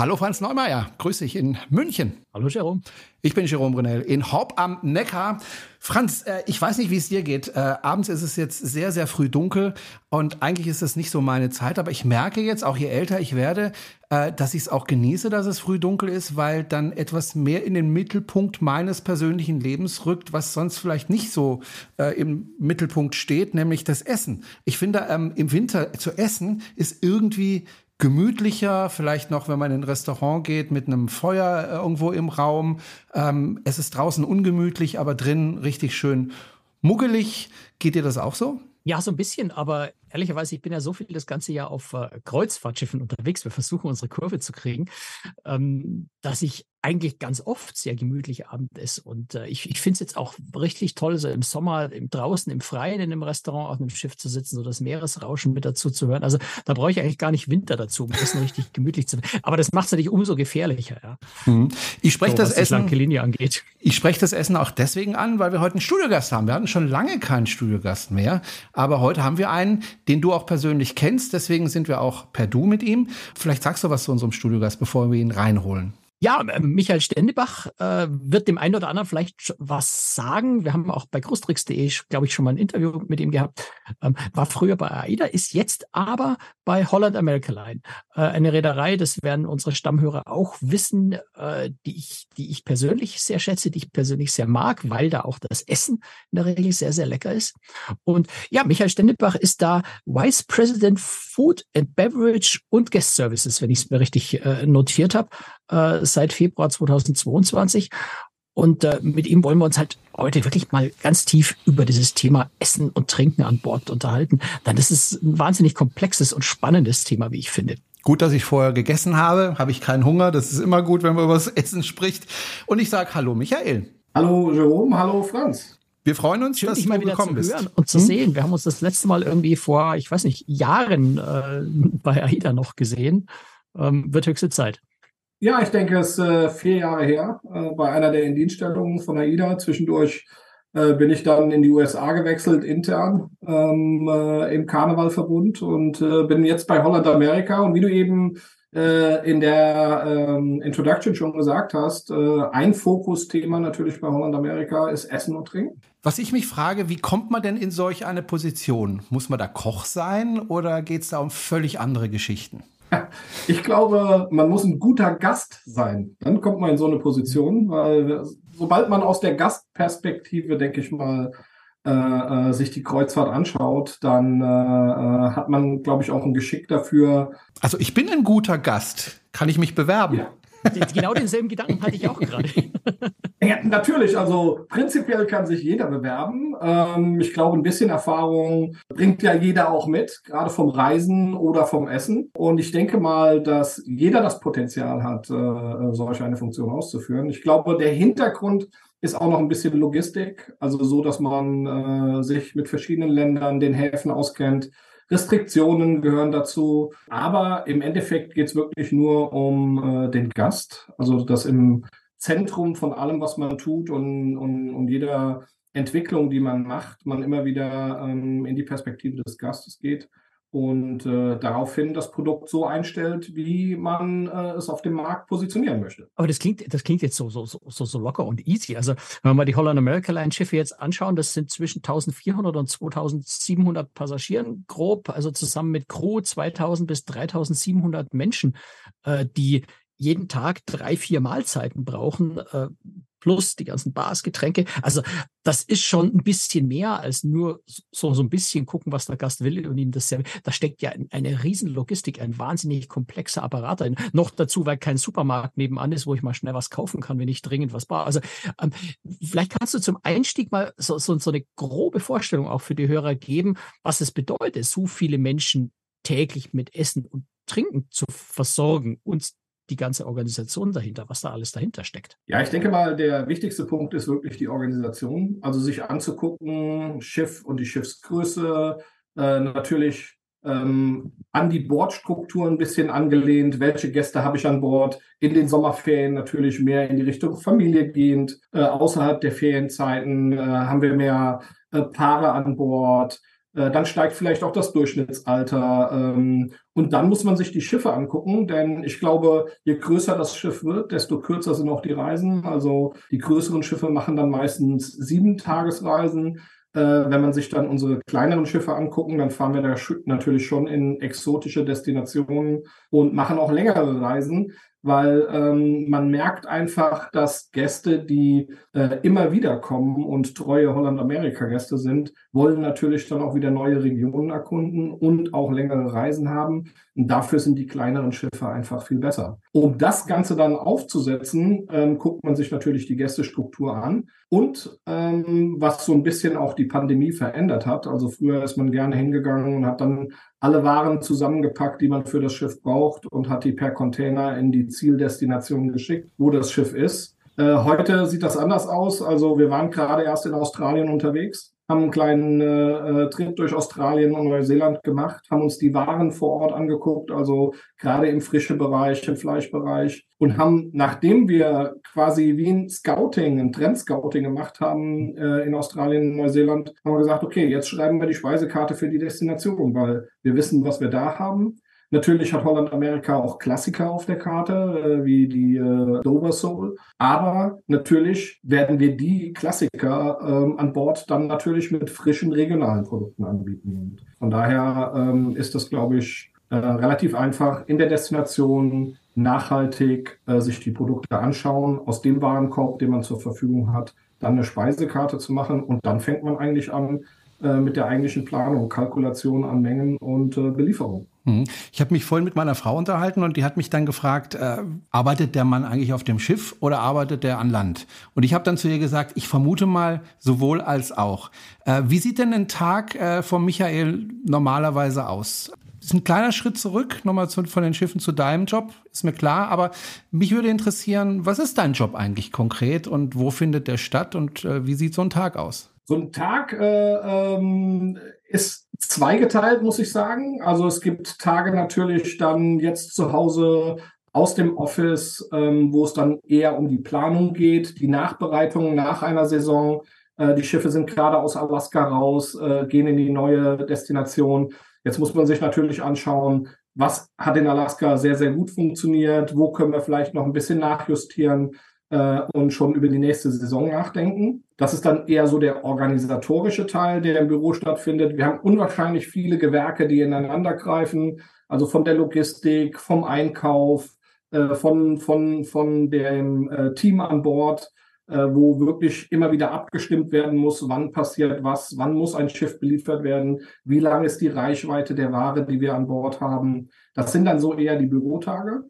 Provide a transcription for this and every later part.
Hallo Franz Neumeier, grüß dich in München. Hallo Jerome. Ich bin Jerome Brunel in Haupt am Neckar. Franz, äh, ich weiß nicht, wie es dir geht. Äh, abends ist es jetzt sehr, sehr früh dunkel und eigentlich ist es nicht so meine Zeit, aber ich merke jetzt, auch je älter ich werde, äh, dass ich es auch genieße, dass es früh dunkel ist, weil dann etwas mehr in den Mittelpunkt meines persönlichen Lebens rückt, was sonst vielleicht nicht so im Mittelpunkt steht, nämlich das Essen. Ich finde, ähm, im Winter zu essen ist irgendwie gemütlicher, vielleicht noch, wenn man in ein Restaurant geht, mit einem Feuer äh, irgendwo im Raum. Ähm, es ist draußen ungemütlich, aber drin richtig schön muggelig. Geht dir das auch so? Ja, so ein bisschen, aber ehrlicherweise, ich bin ja so viel das ganze Jahr auf äh, Kreuzfahrtschiffen unterwegs. Wir versuchen unsere Kurve zu kriegen, ähm, dass ich eigentlich ganz oft sehr gemütlich Abend ist. Und äh, ich, ich finde es jetzt auch richtig toll, so im Sommer im draußen, im Freien, in einem Restaurant auf einem Schiff zu sitzen, so das Meeresrauschen mit dazu zu hören. Also da brauche ich eigentlich gar nicht Winter dazu, um Essen richtig gemütlich zu werden. Aber das macht es natürlich umso gefährlicher, ja. Mhm. Ich spreche so, das Essen. Linie angeht. Ich spreche das Essen auch deswegen an, weil wir heute einen Studiogast haben. Wir hatten schon lange keinen Studiogast mehr, aber heute haben wir einen, den du auch persönlich kennst. Deswegen sind wir auch per Du mit ihm. Vielleicht sagst du was zu unserem Studiogast, bevor wir ihn reinholen. Ja, äh, Michael Stendebach äh, wird dem einen oder anderen vielleicht was sagen. Wir haben auch bei großtricks.de, glaube ich, schon mal ein Interview mit ihm gehabt. Ähm, war früher bei AIDA, ist jetzt aber bei Holland America Line. Äh, eine Reederei, das werden unsere Stammhörer auch wissen, äh, die, ich, die ich persönlich sehr schätze, die ich persönlich sehr mag, weil da auch das Essen in der Regel sehr, sehr lecker ist. Und ja, Michael Stendebach ist da Vice President Food and Beverage und Guest Services, wenn ich es mir richtig äh, notiert habe äh, seit Februar 2022. Und äh, mit ihm wollen wir uns halt heute wirklich mal ganz tief über dieses Thema Essen und Trinken an Bord unterhalten. Denn das ist ein wahnsinnig komplexes und spannendes Thema, wie ich finde. Gut, dass ich vorher gegessen habe, habe ich keinen Hunger. Das ist immer gut, wenn man über das Essen spricht. Und ich sage Hallo Michael. Hallo Jerome, hallo Franz. Wir freuen uns, Schön, dass dich mal wieder gekommen zu hören bist. und zu hm? sehen. Wir haben uns das letzte Mal irgendwie vor, ich weiß nicht, Jahren äh, bei AIDA noch gesehen. Ähm, wird höchste Zeit. Ja, ich denke, es ist äh, vier Jahre her, äh, bei einer der Indienststellungen von AIDA. Zwischendurch äh, bin ich dann in die USA gewechselt, intern ähm, äh, im Karnevalverbund und äh, bin jetzt bei Holland America. Und wie du eben äh, in der ähm, Introduction schon gesagt hast, äh, ein Fokusthema natürlich bei Holland America ist Essen und Trinken. Was ich mich frage, wie kommt man denn in solch eine Position? Muss man da Koch sein oder geht es da um völlig andere Geschichten? Ich glaube, man muss ein guter Gast sein. Dann kommt man in so eine Position, weil sobald man aus der Gastperspektive, denke ich mal, äh, äh, sich die Kreuzfahrt anschaut, dann äh, äh hat man, glaube ich, auch ein Geschick dafür. Also ich bin ein guter Gast. Kann ich mich bewerben? Ja. Genau denselben Gedanken hatte ich auch gerade. Ja, natürlich, also prinzipiell kann sich jeder bewerben. Ähm, ich glaube, ein bisschen Erfahrung bringt ja jeder auch mit, gerade vom Reisen oder vom Essen. Und ich denke mal, dass jeder das Potenzial hat, äh, solch eine Funktion auszuführen. Ich glaube, der Hintergrund ist auch noch ein bisschen Logistik, also so, dass man äh, sich mit verschiedenen Ländern, den Häfen auskennt, Restriktionen gehören dazu. Aber im Endeffekt geht es wirklich nur um äh, den Gast. Also das im Zentrum von allem, was man tut und, und, und jeder Entwicklung, die man macht, man immer wieder ähm, in die Perspektive des Gastes geht und äh, daraufhin das Produkt so einstellt, wie man äh, es auf dem Markt positionieren möchte. Aber das klingt, das klingt jetzt so, so, so, so locker und easy. Also wenn wir mal die Holland America Line Schiffe jetzt anschauen, das sind zwischen 1400 und 2700 Passagieren grob, also zusammen mit Crew 2000 bis 3700 Menschen, äh, die jeden Tag drei, vier Mahlzeiten brauchen, äh, plus die ganzen Bars, Getränke. Also das ist schon ein bisschen mehr als nur so, so ein bisschen gucken, was der Gast will und ihm das serviert. Da steckt ja eine riesen Logistik, ein wahnsinnig komplexer Apparat drin. Noch dazu, weil kein Supermarkt nebenan ist, wo ich mal schnell was kaufen kann, wenn ich dringend was brauche. Also ähm, vielleicht kannst du zum Einstieg mal so, so, so eine grobe Vorstellung auch für die Hörer geben, was es bedeutet, so viele Menschen täglich mit Essen und Trinken zu versorgen und die ganze Organisation dahinter, was da alles dahinter steckt. Ja, ich denke mal, der wichtigste Punkt ist wirklich die Organisation. Also sich anzugucken, Schiff und die Schiffsgröße, äh, natürlich ähm, an die Bordstruktur ein bisschen angelehnt. Welche Gäste habe ich an Bord? In den Sommerferien natürlich mehr in die Richtung Familie gehend. Äh, außerhalb der Ferienzeiten äh, haben wir mehr äh, Paare an Bord. Äh, dann steigt vielleicht auch das Durchschnittsalter. Ähm, und dann muss man sich die Schiffe angucken, denn ich glaube, je größer das Schiff wird, desto kürzer sind auch die Reisen. Also die größeren Schiffe machen dann meistens sieben Tagesreisen. Äh, wenn man sich dann unsere kleineren Schiffe angucken, dann fahren wir da natürlich schon in exotische Destinationen und machen auch längere Reisen weil ähm, man merkt einfach, dass Gäste, die äh, immer wieder kommen und treue Holland-Amerika-Gäste sind, wollen natürlich dann auch wieder neue Regionen erkunden und auch längere Reisen haben. Und dafür sind die kleineren Schiffe einfach viel besser. Um das Ganze dann aufzusetzen, ähm, guckt man sich natürlich die Gästestruktur an und ähm, was so ein bisschen auch die Pandemie verändert hat. Also früher ist man gerne hingegangen und hat dann alle Waren zusammengepackt, die man für das Schiff braucht und hat die per Container in die Zieldestination geschickt, wo das Schiff ist. Äh, heute sieht das anders aus. Also wir waren gerade erst in Australien unterwegs haben einen kleinen äh, äh, Trip durch Australien und Neuseeland gemacht, haben uns die Waren vor Ort angeguckt, also gerade im frischen Bereich, im Fleischbereich und haben, nachdem wir quasi wie ein Scouting, ein Trendscouting gemacht haben äh, in Australien und Neuseeland, haben wir gesagt, okay, jetzt schreiben wir die Speisekarte für die Destination, weil wir wissen, was wir da haben. Natürlich hat Holland Amerika auch Klassiker auf der Karte, äh, wie die äh, Dover Soul. Aber natürlich werden wir die Klassiker ähm, an Bord dann natürlich mit frischen regionalen Produkten anbieten. Und von daher ähm, ist das, glaube ich, äh, relativ einfach in der Destination nachhaltig äh, sich die Produkte anschauen, aus dem Warenkorb, den man zur Verfügung hat, dann eine Speisekarte zu machen und dann fängt man eigentlich an äh, mit der eigentlichen Planung, Kalkulation an Mengen und äh, Belieferung. Mhm. Ich habe mich vorhin mit meiner Frau unterhalten und die hat mich dann gefragt, äh, arbeitet der Mann eigentlich auf dem Schiff oder arbeitet der an Land? Und ich habe dann zu ihr gesagt, ich vermute mal sowohl als auch. Äh, wie sieht denn ein Tag äh, von Michael normalerweise aus? Ist ein kleiner Schritt zurück, nochmal zu, von den Schiffen zu deinem Job, ist mir klar. Aber mich würde interessieren, was ist dein Job eigentlich konkret und wo findet der statt und äh, wie sieht so ein Tag aus? So ein Tag äh, ähm, ist zweigeteilt, muss ich sagen. Also es gibt Tage natürlich dann jetzt zu Hause aus dem Office, ähm, wo es dann eher um die Planung geht, die Nachbereitung nach einer Saison. Äh, die Schiffe sind gerade aus Alaska raus, äh, gehen in die neue Destination. Jetzt muss man sich natürlich anschauen, was hat in Alaska sehr, sehr gut funktioniert, wo können wir vielleicht noch ein bisschen nachjustieren äh, und schon über die nächste Saison nachdenken. Das ist dann eher so der organisatorische Teil, der im Büro stattfindet. Wir haben unwahrscheinlich viele Gewerke, die ineinander greifen, also von der Logistik, vom Einkauf, äh, von, von, von dem äh, Team an Bord, äh, wo wirklich immer wieder abgestimmt werden muss, wann passiert was, wann muss ein Schiff beliefert werden, wie lang ist die Reichweite der Ware, die wir an Bord haben. Das sind dann so eher die Bürotage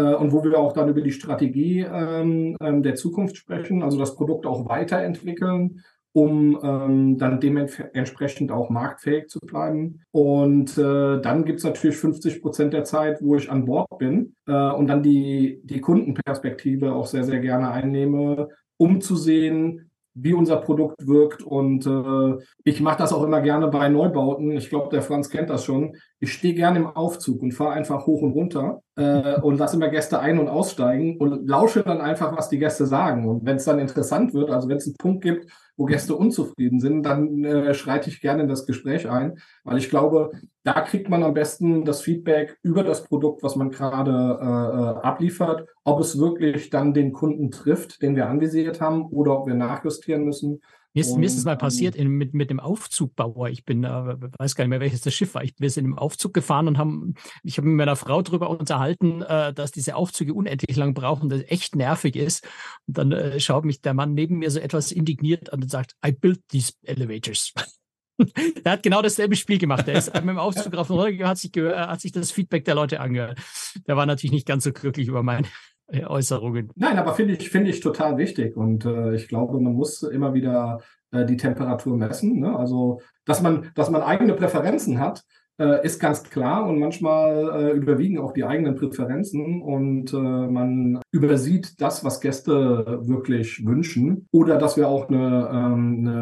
und wo wir auch dann über die Strategie ähm, ähm, der Zukunft sprechen, also das Produkt auch weiterentwickeln, um ähm, dann dementsprechend auch marktfähig zu bleiben. Und äh, dann gibt's natürlich 50 Prozent der Zeit, wo ich an Bord bin äh, und dann die, die Kundenperspektive auch sehr, sehr gerne einnehme, um zu sehen, wie unser Produkt wirkt. Und äh, ich mache das auch immer gerne bei Neubauten. Ich glaube, der Franz kennt das schon. Ich stehe gerne im Aufzug und fahre einfach hoch und runter äh, und lasse immer Gäste ein- und aussteigen und lausche dann einfach, was die Gäste sagen. Und wenn es dann interessant wird, also wenn es einen Punkt gibt, wo Gäste unzufrieden sind, dann äh, schreite ich gerne in das Gespräch ein, weil ich glaube, da kriegt man am besten das Feedback über das Produkt, was man gerade äh, äh, abliefert, ob es wirklich dann den Kunden trifft, den wir anvisiert haben, oder ob wir nachjustieren müssen. Mir ist, mir ist es mal passiert in, mit, mit dem Aufzugbauer. Ich bin, äh, weiß gar nicht mehr, welches das Schiff war. Ich, wir sind im Aufzug gefahren und haben, ich habe mit meiner Frau darüber unterhalten, äh, dass diese Aufzüge unendlich lang brauchen, das echt nervig ist. Und dann äh, schaut mich der Mann neben mir so etwas indigniert an und sagt, I built these elevators. er hat genau dasselbe Spiel gemacht. Er ist mit dem Aufzug rauf und runter, hat sich, hat sich das Feedback der Leute angehört. Der war natürlich nicht ganz so glücklich über mein, Äußerungen. Nein, aber finde ich, finde ich total wichtig. Und äh, ich glaube, man muss immer wieder äh, die Temperatur messen. Ne? Also, dass man, dass man eigene Präferenzen hat, äh, ist ganz klar und manchmal äh, überwiegen auch die eigenen Präferenzen und äh, man übersieht das, was Gäste wirklich wünschen oder dass wir auch eine, ähm, eine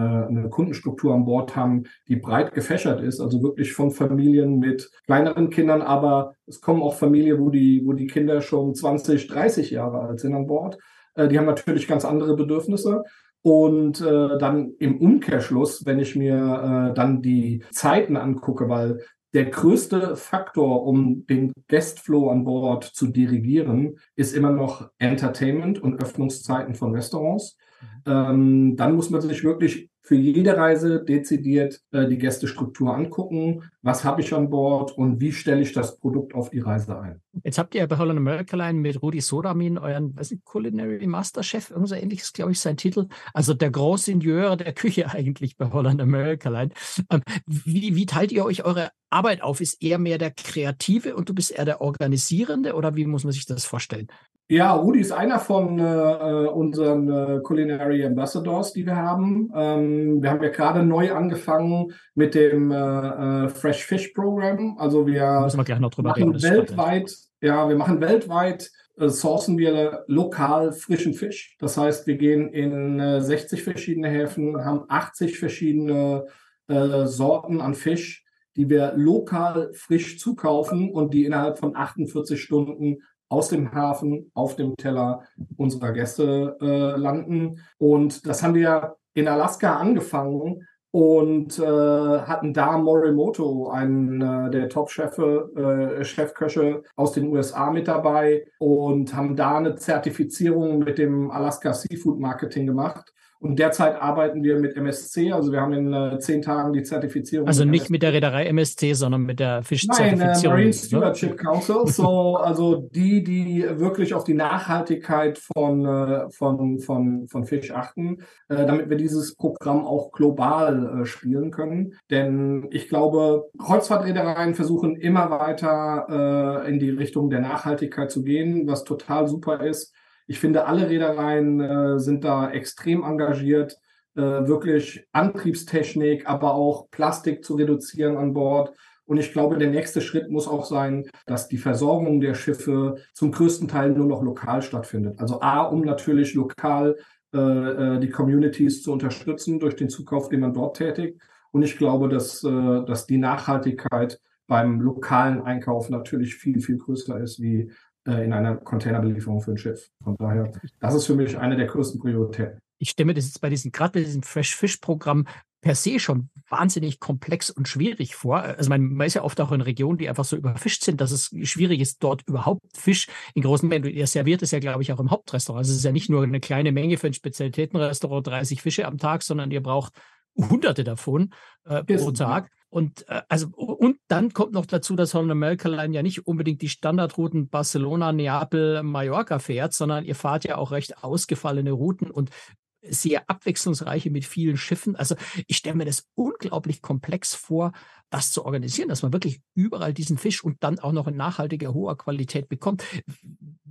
Kundenstruktur an Bord haben, die breit gefächert ist, also wirklich von Familien mit kleineren Kindern, aber es kommen auch Familien, wo die, wo die Kinder schon 20, 30 Jahre alt sind an Bord. Äh, die haben natürlich ganz andere Bedürfnisse. Und äh, dann im Umkehrschluss, wenn ich mir äh, dann die Zeiten angucke, weil der größte Faktor, um den Guestflow an Bord zu dirigieren, ist immer noch Entertainment und Öffnungszeiten von Restaurants. Ähm, dann muss man sich wirklich für jede Reise dezidiert äh, die Gästestruktur angucken. Was habe ich an Bord und wie stelle ich das Produkt auf die Reise ein? Jetzt habt ihr bei Holland America Line mit Rudi Sodamin euren was ist, Culinary Master Chef, irgend so ähnliches, glaube ich, sein Titel. Also der Großingenieur der Küche eigentlich bei Holland America Line. Ähm, wie, wie teilt ihr euch eure Arbeit auf? Ist er mehr der Kreative und du bist eher der Organisierende oder wie muss man sich das vorstellen? Ja, Rudi ist einer von äh, unseren äh, Culinary Ambassadors, die wir haben. Ähm, wir haben ja gerade neu angefangen mit dem äh, äh Fresh Fish Program. Also wir, müssen wir gleich noch drüber machen reden, weltweit, ja, wir machen weltweit äh, sourcen wir lokal frischen Fisch. Das heißt, wir gehen in äh, 60 verschiedene Häfen, haben 80 verschiedene äh, Sorten an Fisch, die wir lokal frisch zukaufen und die innerhalb von 48 Stunden aus dem Hafen auf dem Teller unserer Gäste äh, landen. Und das haben wir in Alaska angefangen und äh, hatten da Morimoto, einen äh, der Top-Chefe, äh, Chefköche aus den USA mit dabei und haben da eine Zertifizierung mit dem Alaska Seafood Marketing gemacht. Und derzeit arbeiten wir mit MSC, also wir haben in äh, zehn Tagen die Zertifizierung. Also nicht MSC. mit der Reederei MSC, sondern mit der Fischzertifizierung. Nein, äh, Marine ne? Stewardship Council. So, also die, die wirklich auf die Nachhaltigkeit von, äh, von, von, von Fisch achten, äh, damit wir dieses Programm auch global äh, spielen können. Denn ich glaube, Kreuzfahrtreedereien versuchen immer weiter äh, in die Richtung der Nachhaltigkeit zu gehen, was total super ist. Ich finde, alle Reedereien äh, sind da extrem engagiert, äh, wirklich Antriebstechnik, aber auch Plastik zu reduzieren an Bord. Und ich glaube, der nächste Schritt muss auch sein, dass die Versorgung der Schiffe zum größten Teil nur noch lokal stattfindet. Also A, um natürlich lokal äh, äh die Communities zu unterstützen durch den Zukauf, den man dort tätigt. Und ich glaube, dass, äh, dass die Nachhaltigkeit beim lokalen Einkauf natürlich viel, viel größer ist wie in einer Containerbelieferung für ein Schiff. Von daher, das ist für mich eine der größten Prioritäten. Ich stelle mir das jetzt bei diesem, gerade bei diesem Fresh Fish Programm per se schon wahnsinnig komplex und schwierig vor. Also man, man ist ja oft auch in Regionen, die einfach so überfischt sind, dass es schwierig ist, dort überhaupt Fisch in großen Mengen. Ihr serviert es ja, glaube ich, auch im Hauptrestaurant. Also es ist ja nicht nur eine kleine Menge für ein Spezialitätenrestaurant, 30 Fische am Tag, sondern ihr braucht hunderte davon äh, pro Tag. Und äh, also und dann kommt noch dazu, dass Holland America Line ja nicht unbedingt die Standardrouten Barcelona, Neapel, Mallorca fährt, sondern ihr fahrt ja auch recht ausgefallene Routen und sehr abwechslungsreiche mit vielen Schiffen. Also ich stelle mir das unglaublich komplex vor, das zu organisieren, dass man wirklich überall diesen Fisch und dann auch noch in nachhaltiger, hoher Qualität bekommt.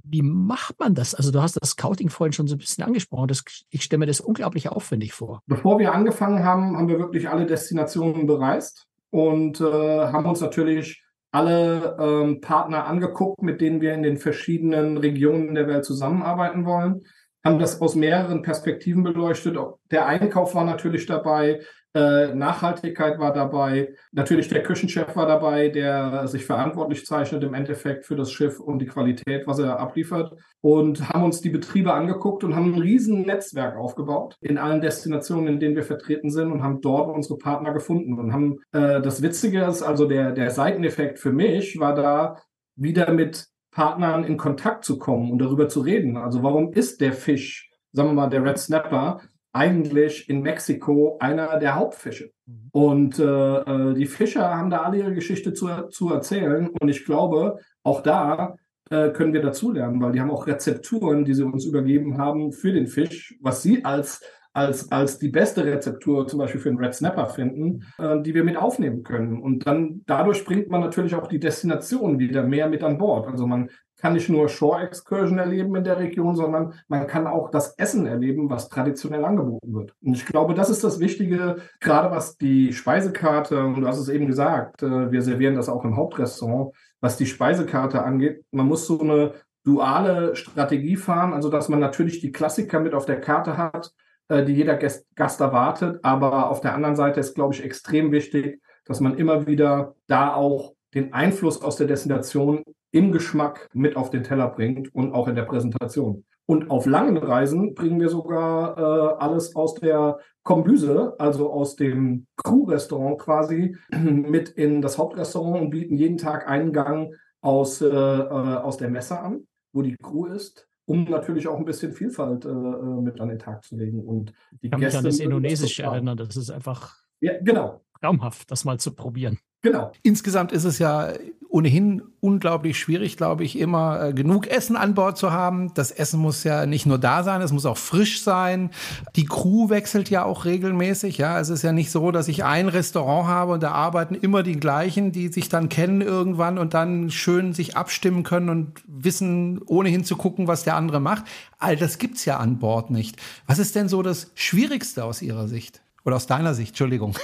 Wie macht man das? Also du hast das Scouting vorhin schon so ein bisschen angesprochen. Das, ich stelle mir das unglaublich aufwendig vor. Bevor wir angefangen haben, haben wir wirklich alle Destinationen bereist und äh, haben uns natürlich alle ähm, Partner angeguckt, mit denen wir in den verschiedenen Regionen der Welt zusammenarbeiten wollen haben das aus mehreren Perspektiven beleuchtet. Der Einkauf war natürlich dabei, äh, Nachhaltigkeit war dabei, natürlich der Küchenchef war dabei, der sich verantwortlich zeichnet im Endeffekt für das Schiff und die Qualität, was er abliefert. Und haben uns die Betriebe angeguckt und haben ein riesen Netzwerk aufgebaut in allen Destinationen, in denen wir vertreten sind und haben dort unsere Partner gefunden und haben äh, das Witzige ist, also der, der Seiteneffekt für mich war da wieder mit Partnern in Kontakt zu kommen und darüber zu reden. Also warum ist der Fisch, sagen wir mal, der Red Snapper, eigentlich in Mexiko einer der Hauptfische? Mhm. Und äh, äh, die Fischer haben da alle ihre Geschichte zu, zu erzählen. Und ich glaube, auch da äh, können wir dazulernen, weil die haben auch Rezepturen, die sie uns übergeben haben für den Fisch, was sie als als, als die beste Rezeptur zum Beispiel für einen Red Snapper finden, äh, die wir mit aufnehmen können. Und dann dadurch bringt man natürlich auch die Destination wieder mehr mit an Bord. Also man kann nicht nur Shore Excursion erleben in der Region, sondern man kann auch das Essen erleben, was traditionell angeboten wird. Und ich glaube, das ist das Wichtige, gerade was die Speisekarte, und du hast es eben gesagt, äh, wir servieren das auch im Hauptrestaurant, was die Speisekarte angeht. Man muss so eine duale Strategie fahren, also dass man natürlich die Klassiker mit auf der Karte hat, äh, die jeder Gast, Gast erwartet. Aber auf der anderen Seite ist, glaube ich, extrem wichtig, dass man immer wieder da auch den Einfluss aus der Destination im Geschmack mit auf den Teller bringt und auch in der Präsentation. Und auf langen Reisen bringen wir sogar äh, alles aus der Kombüse, also aus dem Crew-Restaurant quasi, mit in das Hauptrestaurant und bieten jeden Tag einen Gang aus, äh, äh, aus der Messe an, wo die Crew ist um natürlich auch ein bisschen Vielfalt äh, äh mit an den Tag zu legen. Und die ich kann Gäste mich an das Indonesische erinnern, das ist einfach ja, genau. traumhaft, das mal zu probieren. Genau. Insgesamt ist es ja ohnehin unglaublich schwierig, glaube ich, immer äh, genug Essen an Bord zu haben. Das Essen muss ja nicht nur da sein, es muss auch frisch sein. Die Crew wechselt ja auch regelmäßig. Ja, es ist ja nicht so, dass ich ein Restaurant habe und da arbeiten immer die gleichen, die sich dann kennen irgendwann und dann schön sich abstimmen können und wissen, ohnehin zu gucken, was der andere macht. All das gibt's ja an Bord nicht. Was ist denn so das Schwierigste aus Ihrer Sicht? Oder aus deiner Sicht, Entschuldigung.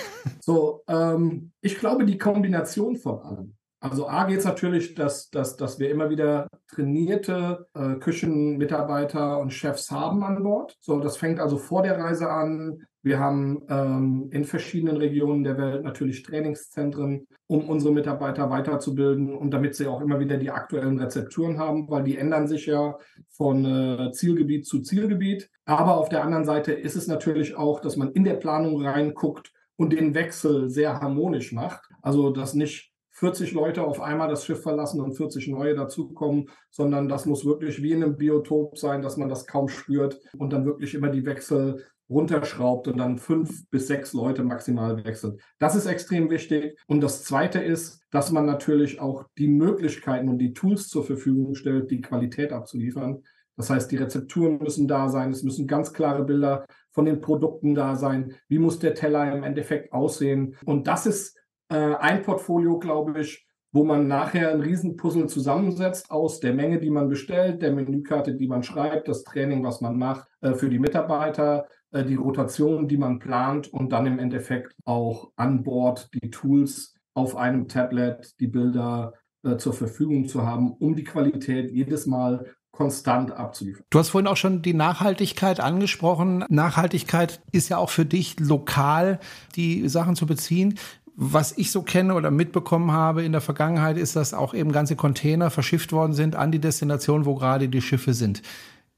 So, ähm, ich glaube, die Kombination von allem. Also A geht es natürlich, dass, dass, dass wir immer wieder trainierte äh, Küchenmitarbeiter und Chefs haben an Bord. So, das fängt also vor der Reise an. Wir haben ähm, in verschiedenen Regionen der Welt natürlich Trainingszentren, um unsere Mitarbeiter weiterzubilden und damit sie auch immer wieder die aktuellen Rezepturen haben, weil die ändern sich ja von äh, Zielgebiet zu Zielgebiet. Aber auf der anderen Seite ist es natürlich auch, dass man in der Planung reinguckt und den Wechsel sehr harmonisch macht. Also, dass nicht 40 Leute auf einmal das Schiff verlassen und 40 neue dazukommen, sondern das muss wirklich wie in einem Biotop sein, dass man das kaum spürt und dann wirklich immer die Wechsel runterschraubt und dann fünf bis sechs Leute maximal wechselt. Das ist extrem wichtig. Und das Zweite ist, dass man natürlich auch die Möglichkeiten und die Tools zur Verfügung stellt, die Qualität abzuliefern. Das heißt, die Rezepturen müssen da sein, es müssen ganz klare Bilder von den Produkten da sein. Wie muss der Teller im Endeffekt aussehen? Und das ist äh, ein Portfolio, glaube ich, wo man nachher ein Riesenpuzzle zusammensetzt aus der Menge, die man bestellt, der Menükarte, die man schreibt, das Training, was man macht äh, für die Mitarbeiter, äh, die Rotation, die man plant und dann im Endeffekt auch an Bord die Tools auf einem Tablet, die Bilder äh, zur Verfügung zu haben, um die Qualität jedes Mal konstant abzuliefern. Du hast vorhin auch schon die Nachhaltigkeit angesprochen. Nachhaltigkeit ist ja auch für dich lokal die Sachen zu beziehen was ich so kenne oder mitbekommen habe in der Vergangenheit, ist, dass auch eben ganze Container verschifft worden sind an die Destination, wo gerade die Schiffe sind.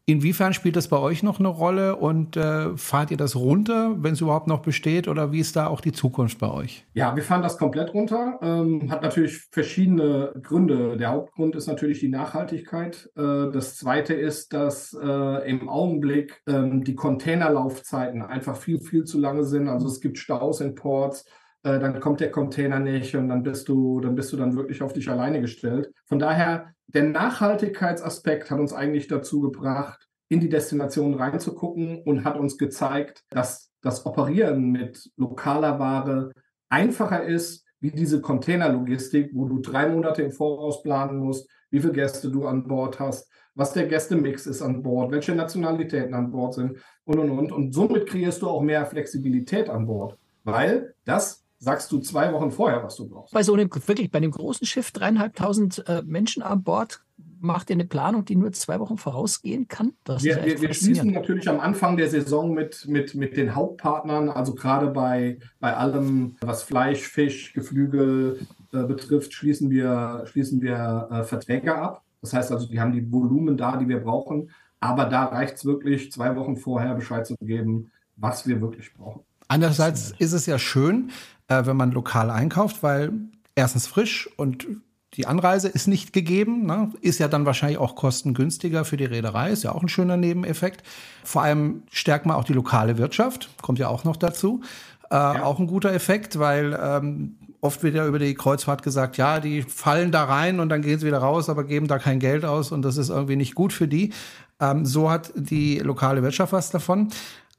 Inwiefern spielt das bei euch noch eine Rolle und äh, fahrt ihr das runter, wenn es überhaupt noch besteht oder wie ist da auch die Zukunft bei euch? Ja, wir fahren das komplett runter. Ähm, hat natürlich verschiedene Gründe. Der Hauptgrund ist natürlich die Nachhaltigkeit. Äh, das zweite ist, dass äh, im Augenblick ähm, die Containerlaufzeiten einfach viel, viel zu lange sind. Also es gibt Staus in Ports äh, dann kommt der Container nicht und dann bist du, dann bist du dann wirklich auf dich alleine gestellt. Von daher, der Nachhaltigkeitsaspekt hat uns eigentlich dazu gebracht, in die Destination reinzugucken und hat uns gezeigt, dass das Operieren mit lokaler Ware einfacher ist, wie diese Containerlogistik, wo du drei Monate im Voraus planen musst, wie viele Gäste du an Bord hast, was der Gästemix ist an Bord, welche Nationalitäten an Bord sind und und und. Und somit kreierst du auch mehr Flexibilität an Bord, weil das sagst du zwei Wochen vorher, was du brauchst. Bei so einem, wirklich, bei einem großen Schiff, dreieinhalbtausend äh, Menschen an Bord, macht ihr eine Planung, die nur zwei Wochen vorausgehen kann? Das wir, wir, wir schließen natürlich am Anfang der Saison mit, mit, mit den Hauptpartnern, also gerade bei, bei allem, was Fleisch, Fisch, Geflügel äh, betrifft, schließen wir, schließen wir äh, Verträge ab. Das heißt also, die haben die Volumen da, die wir brauchen. Aber da reicht es wirklich, zwei Wochen vorher Bescheid zu geben, was wir wirklich brauchen. Andererseits ist es ja schön, äh, wenn man lokal einkauft, weil erstens frisch und die Anreise ist nicht gegeben, ne? ist ja dann wahrscheinlich auch kostengünstiger für die Reederei, ist ja auch ein schöner Nebeneffekt. Vor allem stärkt man auch die lokale Wirtschaft, kommt ja auch noch dazu. Äh, ja. Auch ein guter Effekt, weil ähm, oft wird ja über die Kreuzfahrt gesagt, ja, die fallen da rein und dann gehen sie wieder raus, aber geben da kein Geld aus und das ist irgendwie nicht gut für die. Ähm, so hat die lokale Wirtschaft was davon.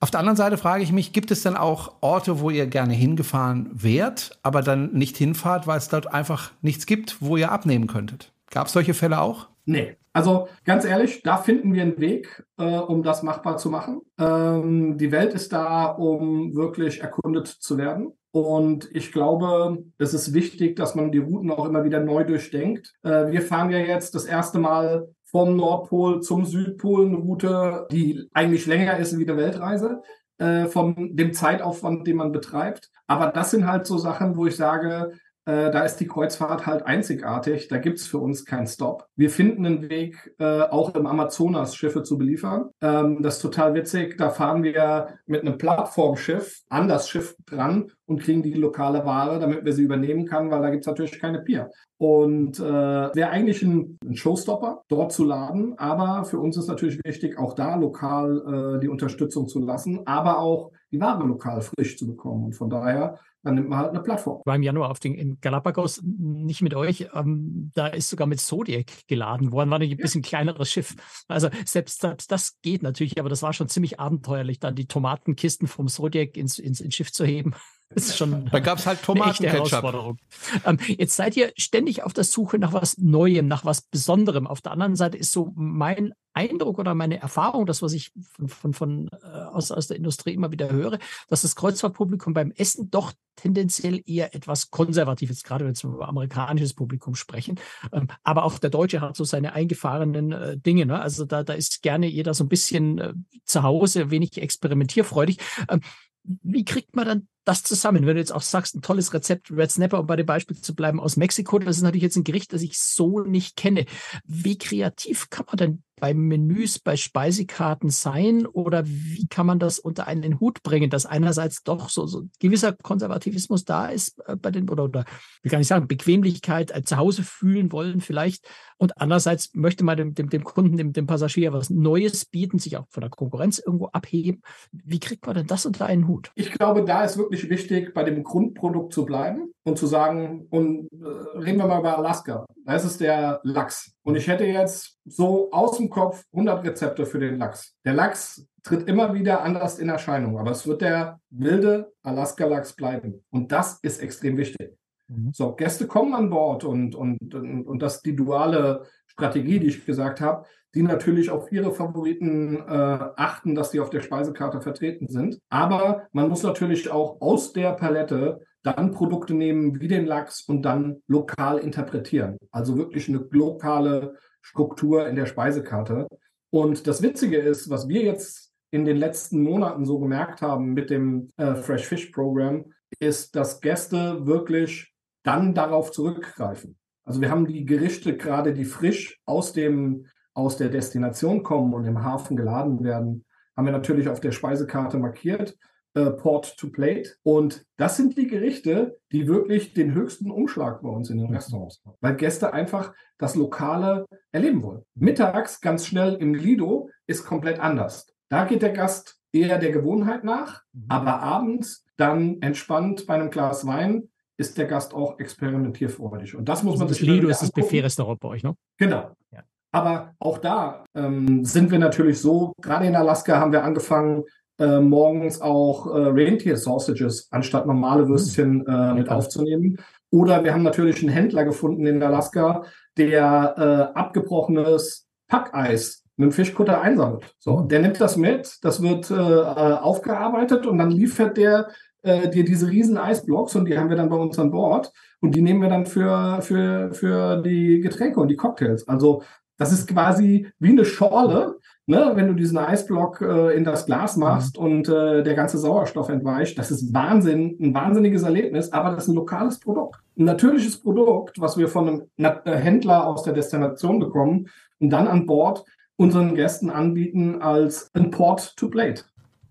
Auf der anderen Seite frage ich mich, gibt es denn auch Orte, wo ihr gerne hingefahren wärt, aber dann nicht hinfahrt, weil es dort einfach nichts gibt, wo ihr abnehmen könntet? Gab es solche Fälle auch? Nee. Also ganz ehrlich, da finden wir einen Weg, äh, um das machbar zu machen. Ähm, die Welt ist da, um wirklich erkundet zu werden. Und ich glaube, es ist wichtig, dass man die Routen auch immer wieder neu durchdenkt. Äh, wir fahren ja jetzt das erste Mal vom Nordpol zum Südpol eine Route, die eigentlich länger ist wie eine Weltreise, äh, von dem Zeitaufwand, den man betreibt. Aber das sind halt so Sachen, wo ich sage, äh, da ist die Kreuzfahrt halt einzigartig. Da gibt's für uns keinen Stop. Wir finden einen Weg, äh, auch im Amazonas Schiffe zu beliefern. Ähm, das ist total witzig. Da fahren wir mit einem Plattformschiff an das Schiff dran und kriegen die lokale Ware, damit wir sie übernehmen kann, weil da gibt's natürlich keine Pier. Und äh, wäre eigentlich ein, ein, Showstopper, dort zu laden. Aber für uns ist natürlich wichtig, auch da lokal äh, die Unterstützung zu lassen, aber auch die Ware lokal frisch zu bekommen. Und von daher dann nimmt man halt eine Plattform. War im Januar auf den in Galapagos, nicht mit euch, ähm, da ist sogar mit Zodiac geladen worden, war ein bisschen kleineres Schiff. Also selbst, selbst das geht natürlich, aber das war schon ziemlich abenteuerlich, dann die Tomatenkisten vom Zodiac ins, ins, ins Schiff zu heben. Ist schon da gab es halt Tomatenketchup. Ähm, jetzt seid ihr ständig auf der Suche nach was Neuem, nach was Besonderem. Auf der anderen Seite ist so mein Eindruck oder meine Erfahrung, das, was ich von, von, von äh, aus, aus der Industrie immer wieder höre, dass das Kreuzfahrtpublikum beim Essen doch tendenziell eher etwas konservativ ist, gerade wenn wir über amerikanisches Publikum sprechen. Ähm, aber auch der Deutsche hat so seine eingefahrenen äh, Dinge. Ne? Also da, da ist gerne jeder so ein bisschen äh, zu Hause, wenig experimentierfreudig. Ähm, wie kriegt man dann das zusammen? Wenn du jetzt auch sagst, ein tolles Rezept, Red Snapper, um bei dem Beispiel zu bleiben, aus Mexiko, das ist natürlich jetzt ein Gericht, das ich so nicht kenne. Wie kreativ kann man denn bei Menüs, bei Speisekarten sein oder wie kann man das unter einen Hut bringen, dass einerseits doch so, so gewisser Konservativismus da ist äh, bei den, oder, oder wie kann ich sagen, Bequemlichkeit, äh, zu Hause fühlen wollen vielleicht und andererseits möchte man dem, dem, dem Kunden, dem, dem Passagier was Neues bieten, sich auch von der Konkurrenz irgendwo abheben. Wie kriegt man denn das unter einen Hut? Ich glaube, da ist wirklich wichtig, bei dem Grundprodukt zu bleiben und zu sagen, und äh, reden wir mal über Alaska. Da ist es der Lachs. Und ich hätte jetzt so aus dem Kopf 100 Rezepte für den Lachs. Der Lachs tritt immer wieder anders in Erscheinung, aber es wird der wilde Alaska-Lachs bleiben. Und das ist extrem wichtig. Mhm. So, Gäste kommen an Bord und, und, und, und das die duale Strategie, die ich gesagt habe, die natürlich auf ihre Favoriten äh, achten, dass die auf der Speisekarte vertreten sind. Aber man muss natürlich auch aus der Palette dann Produkte nehmen wie den Lachs und dann lokal interpretieren. Also wirklich eine lokale Struktur in der Speisekarte. Und das Witzige ist, was wir jetzt in den letzten Monaten so gemerkt haben mit dem äh, Fresh Fish Program, ist, dass Gäste wirklich dann darauf zurückgreifen. Also wir haben die Gerichte gerade, die frisch aus dem aus der Destination kommen und im Hafen geladen werden, haben wir natürlich auf der Speisekarte markiert äh, Port to Plate. Und das sind die Gerichte, die wirklich den höchsten Umschlag bei uns in den Restaurants haben, weil Gäste einfach das Lokale erleben wollen. Mittags ganz schnell im Lido ist komplett anders. Da geht der Gast eher der Gewohnheit nach, mhm. aber abends dann entspannt bei einem Glas Wein ist der Gast auch experimentierfreudig. Und das muss also man das sich Lido ist das Buffet-Restaurant bei euch, ne? Genau. Ja. Aber auch da ähm, sind wir natürlich so, gerade in Alaska haben wir angefangen, äh, morgens auch äh, Reindeer Sausages anstatt normale hm. Würstchen äh, mit aufzunehmen. Oder wir haben natürlich einen Händler gefunden in Alaska, der äh, abgebrochenes Packeis mit einem Fischkutter einsammelt. So, hm. der nimmt das mit, das wird äh, äh, aufgearbeitet und dann liefert der äh, dir diese riesen Eisblocks und die haben wir dann bei uns an Bord und die nehmen wir dann für, für, für die Getränke und die Cocktails. Also das ist quasi wie eine Schorle, ne, wenn du diesen Eisblock äh, in das Glas mhm. machst und äh, der ganze Sauerstoff entweicht. Das ist Wahnsinn, ein wahnsinniges Erlebnis, aber das ist ein lokales Produkt. Ein natürliches Produkt, was wir von einem äh, Händler aus der Destination bekommen und dann an Bord unseren Gästen anbieten als Import to Plate.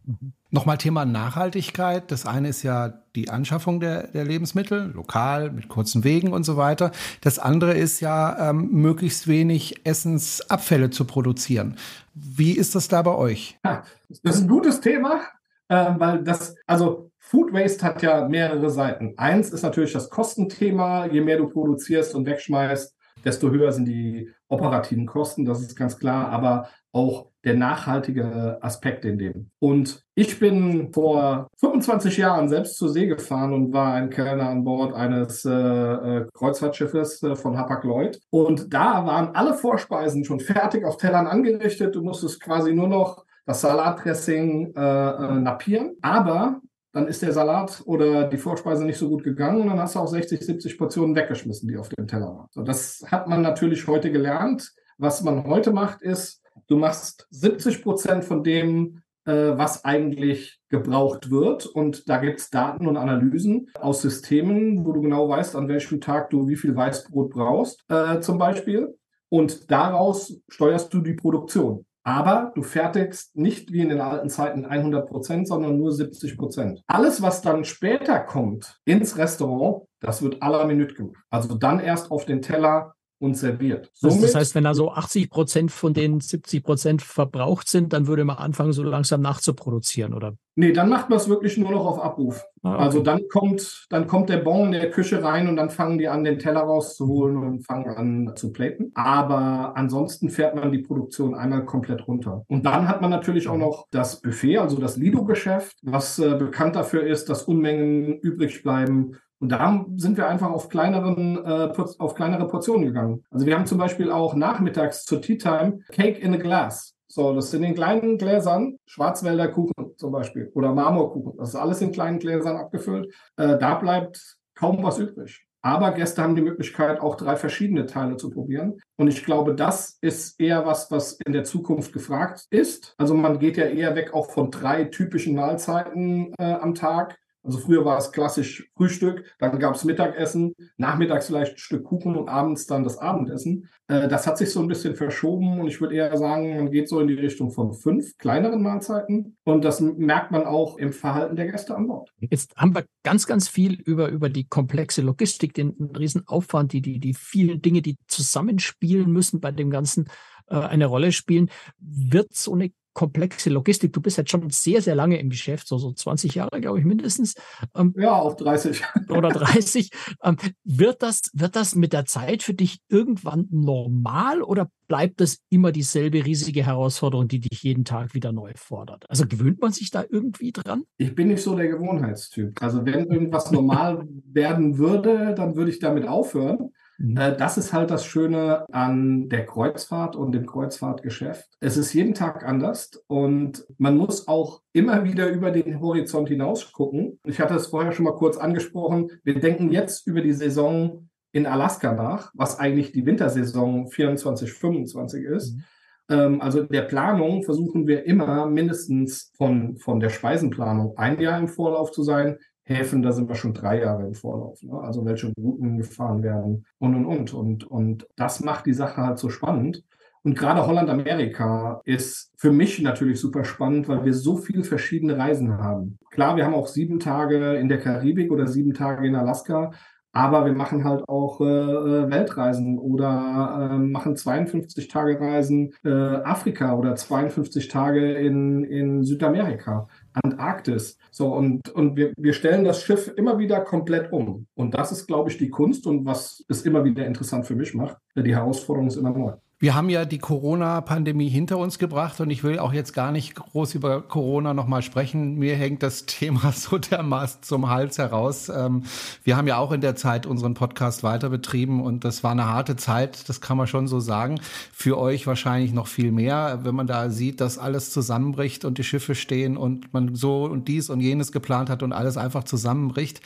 Mhm. Nochmal Thema Nachhaltigkeit. Das eine ist ja die Anschaffung der, der Lebensmittel, lokal, mit kurzen Wegen und so weiter. Das andere ist ja, ähm, möglichst wenig Essensabfälle zu produzieren. Wie ist das da bei euch? Ja, das ist ein gutes Thema, äh, weil das, also Food Waste hat ja mehrere Seiten. Eins ist natürlich das Kostenthema. Je mehr du produzierst und wegschmeißt, desto höher sind die operativen Kosten, das ist ganz klar, aber auch der nachhaltige Aspekt in dem. Und ich bin vor 25 Jahren selbst zur See gefahren und war ein Kellner an Bord eines äh, äh, Kreuzfahrtschiffes äh, von Hapag-Lloyd. Und da waren alle Vorspeisen schon fertig auf Tellern angerichtet. Du musstest quasi nur noch das Salatdressing äh, äh nappieren. Aber dann ist der Salat oder die Vorspeise nicht so gut gegangen und dann hast du auch 60, 70 Portionen weggeschmissen, die auf dem Teller waren. So, das hat man natürlich heute gelernt. Was man heute macht, ist, du machst 70 Prozent von dem äh, was eigentlich gebraucht wird. Und da gibt es Daten und Analysen aus Systemen, wo du genau weißt, an welchem Tag du wie viel Weißbrot brauchst, äh, zum Beispiel. Und daraus steuerst du die Produktion. Aber du fertigst nicht wie in den alten Zeiten 100 Prozent, sondern nur 70 Prozent. Alles, was dann später kommt ins Restaurant, das wird à Minute gemacht. Also dann erst auf den Teller und serviert. Somit, das heißt, wenn da so 80 Prozent von den 70 Prozent verbraucht sind, dann würde man anfangen, so langsam nachzuproduzieren, oder? Nee, dann macht man es wirklich nur noch auf Abruf. Ah, okay. Also dann kommt, dann kommt der Bon in der Küche rein und dann fangen die an, den Teller rauszuholen und fangen an zu platen. Aber ansonsten fährt man die Produktion einmal komplett runter. Und dann hat man natürlich auch noch das Buffet, also das Lido-Geschäft, was äh, bekannt dafür ist, dass Unmengen übrig bleiben und da sind wir einfach auf kleineren, äh, auf kleinere Portionen gegangen. Also wir haben zum Beispiel auch nachmittags zur Tea Time Cake in a Glass. So, das sind in kleinen Gläsern, Schwarzwälder Kuchen zum Beispiel oder Marmorkuchen. Das ist alles in kleinen Gläsern abgefüllt. Äh, da bleibt kaum was übrig. Aber Gäste haben die Möglichkeit, auch drei verschiedene Teile zu probieren. Und ich glaube, das ist eher was, was in der Zukunft gefragt ist. Also man geht ja eher weg auch von drei typischen Mahlzeiten äh, am Tag also früher war es klassisch Frühstück, dann gab es Mittagessen, nachmittags vielleicht ein Stück Kuchen und abends dann das Abendessen. Äh, das hat sich so ein bisschen verschoben und ich würde eher sagen, man geht so in die Richtung von fünf kleineren Mahlzeiten und das merkt man auch im Verhalten der Gäste an Bord. Jetzt haben wir ganz, ganz viel über, über die komplexe Logistik, den Riesenaufwand, die, die, die vielen Dinge, die zusammenspielen müssen bei dem Ganzen äh, eine Rolle spielen. Wird so eine komplexe Logistik. Du bist jetzt schon sehr, sehr lange im Geschäft, so, so 20 Jahre, glaube ich, mindestens. Ähm, ja, auch 30. Oder 30. Ähm, wird, das, wird das mit der Zeit für dich irgendwann normal oder bleibt das immer dieselbe riesige Herausforderung, die dich jeden Tag wieder neu fordert? Also gewöhnt man sich da irgendwie dran? Ich bin nicht so der Gewohnheitstyp. Also wenn irgendwas normal werden würde, dann würde ich damit aufhören. Mhm. Äh, das ist halt das Schöne an der Kreuzfahrt und dem Kreuzfahrtgeschäft. Es ist jeden Tag anders und man muss auch immer wieder über den Horizont hinaus gucken. Ich hatte es vorher schon mal kurz angesprochen. Wir denken jetzt über die Saison in Alaska nach, was eigentlich die Wintersaison 24, 25 ist. Mhm. Ähm, also der Planung versuchen wir immer mindestens von, von der Speisenplanung ein Jahr im Vorlauf zu sein, Häfen, da sind wir schon drei Jahre im Vorlauf. Ne? Also welche Routen gefahren werden und, und, und. Und, und das macht die Sache halt so spannend. Und gerade Holland-Amerika ist für mich natürlich super spannend, weil wir so viele verschiedene Reisen haben. Klar, wir haben auch sieben Tage in der Karibik oder sieben Tage in Alaska, aber wir machen halt auch äh, äh Weltreisen oder äh, machen 52 Tage Reisen äh, Afrika oder 52 Tage in, in Südamerika. Antarktis. So, und, und wir, wir stellen das Schiff immer wieder komplett um. Und das ist, glaube ich, die Kunst und was es immer wieder interessant für mich macht. Die Herausforderung ist immer neu. Wir haben ja die Corona-Pandemie hinter uns gebracht und ich will auch jetzt gar nicht groß über Corona nochmal sprechen. Mir hängt das Thema so dermaßen zum Hals heraus. Ähm, wir haben ja auch in der Zeit unseren Podcast weiter betrieben und das war eine harte Zeit, das kann man schon so sagen. Für euch wahrscheinlich noch viel mehr, wenn man da sieht, dass alles zusammenbricht und die Schiffe stehen und man so und dies und jenes geplant hat und alles einfach zusammenbricht.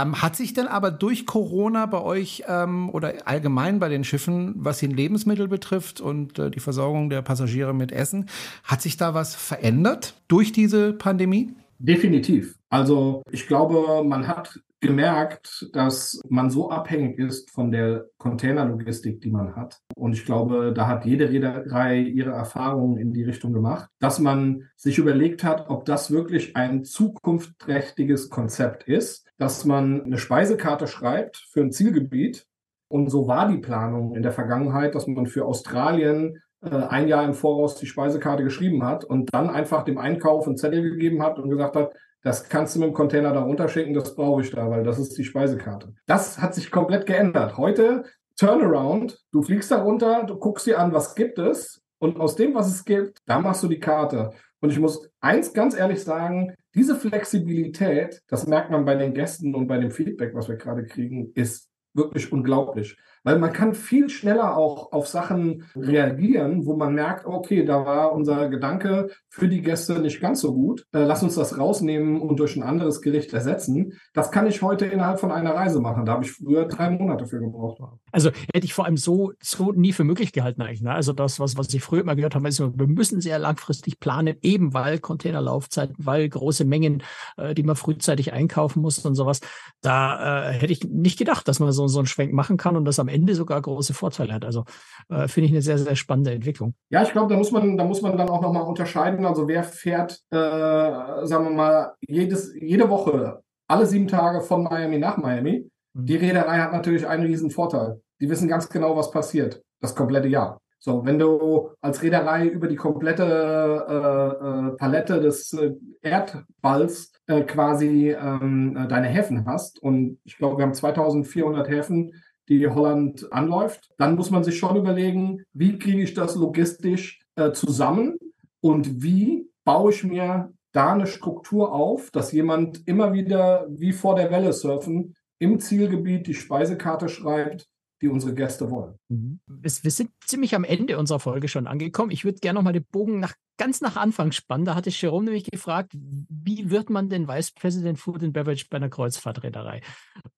Ähm, hat sich denn aber durch Corona bei euch ähm, oder allgemein bei den Schiffen, was den Lebensmittel betrifft und äh, die Versorgung der Passagiere mit Essen, hat sich da was verändert durch diese Pandemie? Definitiv. Also ich glaube, man hat gemerkt, dass man so abhängig ist von der Containerlogistik, die man hat. Und ich glaube, da hat jede Reederei ihre Erfahrungen in die Richtung gemacht, dass man sich überlegt hat, ob das wirklich ein zukunftsträchtiges Konzept ist, dass man eine Speisekarte schreibt für ein Zielgebiet. Und so war die Planung in der Vergangenheit, dass man für Australien äh, ein Jahr im Voraus die Speisekarte geschrieben hat und dann einfach dem Einkauf einen Zettel gegeben hat und gesagt hat, das kannst du mit dem Container da runterschicken, das brauche ich da, weil das ist die Speisekarte. Das hat sich komplett geändert. Heute Turnaround, du fliegst da runter, du guckst dir an, was gibt es und aus dem, was es gibt, da machst du die Karte. Und ich muss eins ganz ehrlich sagen, diese Flexibilität, das merkt man bei den Gästen und bei dem Feedback, was wir gerade kriegen, ist wirklich unglaublich. Weil man kann viel schneller auch auf Sachen reagieren, wo man merkt, okay, da war unser Gedanke für die Gäste nicht ganz so gut. Äh, lass uns das rausnehmen und durch ein anderes Gericht ersetzen. Das kann ich heute innerhalb von einer Reise machen. Da habe ich früher drei Monate für gebraucht. Also hätte ich vor allem so, so nie für möglich gehalten eigentlich. Ne? Also das, was, was ich früher immer gehört habe, ist, wir müssen sehr langfristig planen, eben weil Containerlaufzeiten, weil große Mengen, äh, die man frühzeitig einkaufen muss und sowas. Da äh, hätte ich nicht gedacht, dass man so, so einen Schwenk machen kann und das am Ende sogar große Vorteile hat. Also äh, finde ich eine sehr, sehr spannende Entwicklung. Ja, ich glaube, da muss man, da muss man dann auch nochmal unterscheiden. Also wer fährt, äh, sagen wir mal, jedes, jede Woche, alle sieben Tage von Miami nach Miami. Mhm. Die Reederei hat natürlich einen riesen Vorteil. Die wissen ganz genau, was passiert. Das komplette Jahr. So, wenn du als Reederei über die komplette äh, äh, Palette des äh, Erdballs äh, quasi ähm, äh, deine Häfen hast, und ich glaube, wir haben 2400 Häfen, die Holland anläuft, dann muss man sich schon überlegen, wie kriege ich das logistisch äh, zusammen und wie baue ich mir da eine Struktur auf, dass jemand immer wieder wie vor der Welle surfen im Zielgebiet die Speisekarte schreibt, die unsere Gäste wollen. Mhm. Wir, sind ziemlich am Ende unserer Folge schon angekommen. Ich würde gerne noch mal den Bogen nach ganz nach Anfang spannen. Da hatte Jerome nämlich gefragt, wie wird man denn Vice President Food and Beverage bei einer Kreuzfahrtreederei?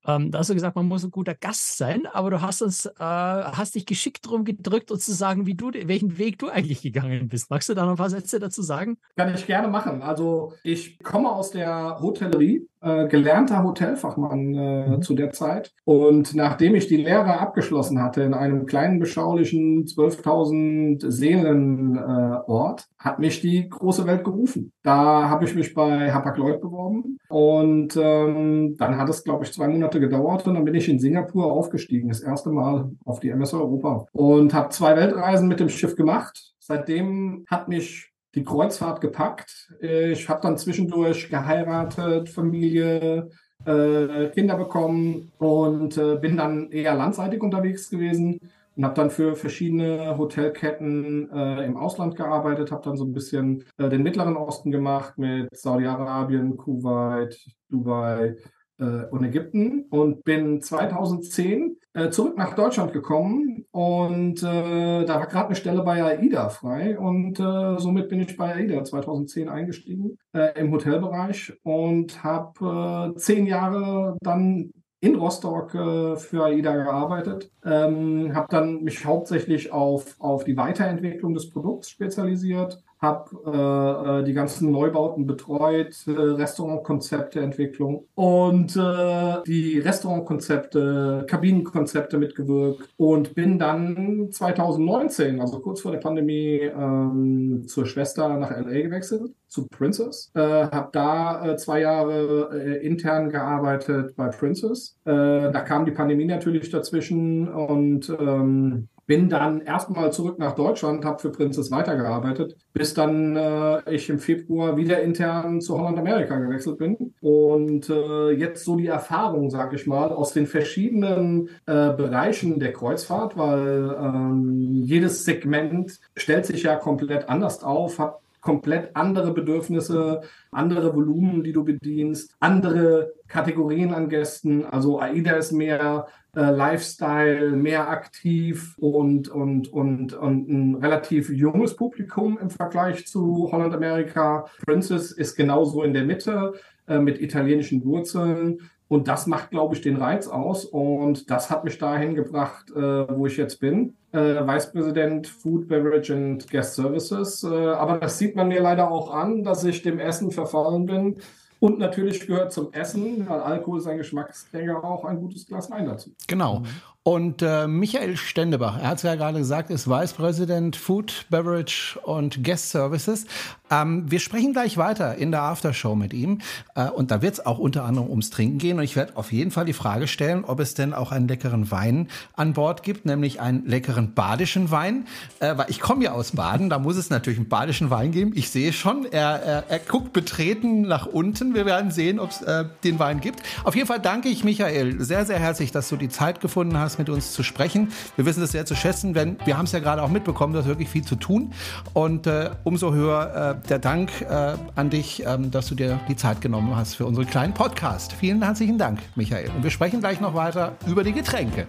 Ähm, da hast du gesagt, man muss ein guter Gast sein, aber du hast uns, äh, hast dich geschickt drum gedrückt, uns zu sagen, wie du, welchen Weg du eigentlich gegangen bist. Magst du da noch ein paar Sätze dazu sagen? Kann ich gerne machen. Also ich komme aus der Hotellerie, äh, gelernter Hotelfachmann äh, mhm. zu der Zeit. Und nachdem ich die Lehre abgeschlossen hatte in einem kleinen, beschaulichen 12.000 Seelen äh, Ort, hat mich die große Welt gerufen. Da habe ich mich bei Hapag-Lloyd beworben und ähm, dann hat es, glaube ich, zwei Monate gedauert und dann bin ich in Singapur aufgestiegen, das erste Mal auf die MS Europa und habe zwei Weltreisen mit dem Schiff gemacht. Seitdem hat mich die Kreuzfahrt gepackt. Ich habe dann zwischendurch geheiratet, Familie, äh, Kinder bekommen und äh, bin dann eher landseitig unterwegs gewesen und habe dann für verschiedene Hotelketten äh, im Ausland gearbeitet, habe dann so ein bisschen äh, den Mittleren Osten gemacht mit Saudi-Arabien, Kuwait, Dubai äh, und Ägypten und bin 2010 äh, zurück nach Deutschland gekommen und äh, da war gerade eine Stelle bei AIDA frei und äh, somit bin ich bei AIDA 2010 eingestiegen im Hotelbereich und habe zehn Jahre dann in Rostock äh, für AIDA gearbeitet, ähm, habe dann mich hauptsächlich auf, auf die Weiterentwicklung des Produkts spezialisiert, habe äh, äh, die ganzen Neubauten betreut, äh, Restaurantkonzepte, Entwicklung und äh, die Restaurantkonzepte, Kabinenkonzepte mitgewirkt und bin dann 2019, also kurz vor der Pandemie, ähm, zur Schwester nach LA gewechselt, zu Princess. Äh, habe da äh, zwei Jahre äh, intern gearbeitet bei Princess. Äh, da kam die Pandemie natürlich dazwischen und ähm, bin dann erstmal zurück nach Deutschland, habe für Princess weitergearbeitet, bis dann äh, ich im Februar wieder intern zu Holland Amerika gewechselt bin. Und äh, jetzt so die Erfahrung, sage ich mal, aus den verschiedenen äh, Bereichen der Kreuzfahrt, weil ähm, jedes Segment stellt sich ja komplett anders auf, hat komplett andere Bedürfnisse, andere Volumen, die du bedienst, andere Kategorien an Gästen. Also AIDA ist mehr äh, Lifestyle, mehr aktiv und, und, und, und ein relativ junges Publikum im Vergleich zu Holland Amerika. Princess ist genauso in der Mitte äh, mit italienischen Wurzeln. Und das macht, glaube ich, den Reiz aus. Und das hat mich dahin gebracht, äh, wo ich jetzt bin. Äh, Vice President Food, Beverage and Guest Services. Äh, aber das sieht man mir leider auch an, dass ich dem Essen verfallen bin. Und natürlich gehört zum Essen, weil Alkohol ist ein Geschmacksträger, auch ein gutes Glas Wein dazu. Genau. Mhm. Und äh, Michael Stendebach, er hat es ja gerade gesagt, ist Vice President Food, Beverage und Guest Services. Ähm, wir sprechen gleich weiter in der Aftershow mit ihm. Äh, und da wird es auch unter anderem ums Trinken gehen. Und ich werde auf jeden Fall die Frage stellen, ob es denn auch einen leckeren Wein an Bord gibt, nämlich einen leckeren badischen Wein. Äh, weil ich komme ja aus Baden, da muss es natürlich einen badischen Wein geben. Ich sehe schon, er, er, er guckt betreten nach unten. Wir werden sehen, ob es äh, den Wein gibt. Auf jeden Fall danke ich Michael sehr, sehr herzlich, dass du die Zeit gefunden hast mit uns zu sprechen. Wir wissen es sehr zu schätzen, denn wir haben es ja gerade auch mitbekommen, du hast wirklich viel zu tun. Und äh, umso höher äh, der Dank äh, an dich, ähm, dass du dir die Zeit genommen hast für unseren kleinen Podcast. Vielen herzlichen Dank, Michael. Und wir sprechen gleich noch weiter über die Getränke.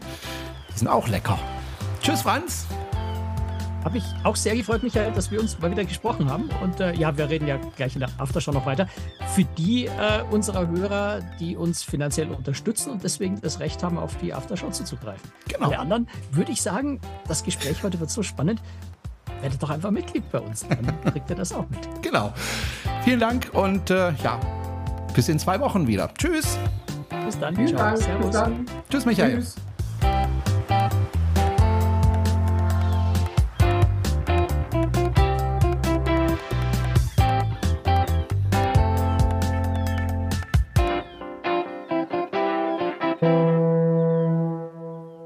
Die sind auch lecker. Tschüss, Franz. Habe ich auch sehr gefreut, Michael, dass wir uns mal wieder gesprochen haben. Und äh, ja, wir reden ja gleich in der Aftershow noch weiter. Für die äh, unserer Hörer, die uns finanziell unterstützen und deswegen das Recht haben, auf die Aftershow zuzugreifen. Genau. Alle anderen würde ich sagen, das Gespräch heute wird so spannend. Werdet doch einfach Mitglied bei uns. Dann kriegt ihr das auch mit. Genau. Vielen Dank und äh, ja, bis in zwei Wochen wieder. Tschüss. Bis dann. Vielen Ciao. Dank. Servus. Bis dann. Tschüss, Michael. Tschüss.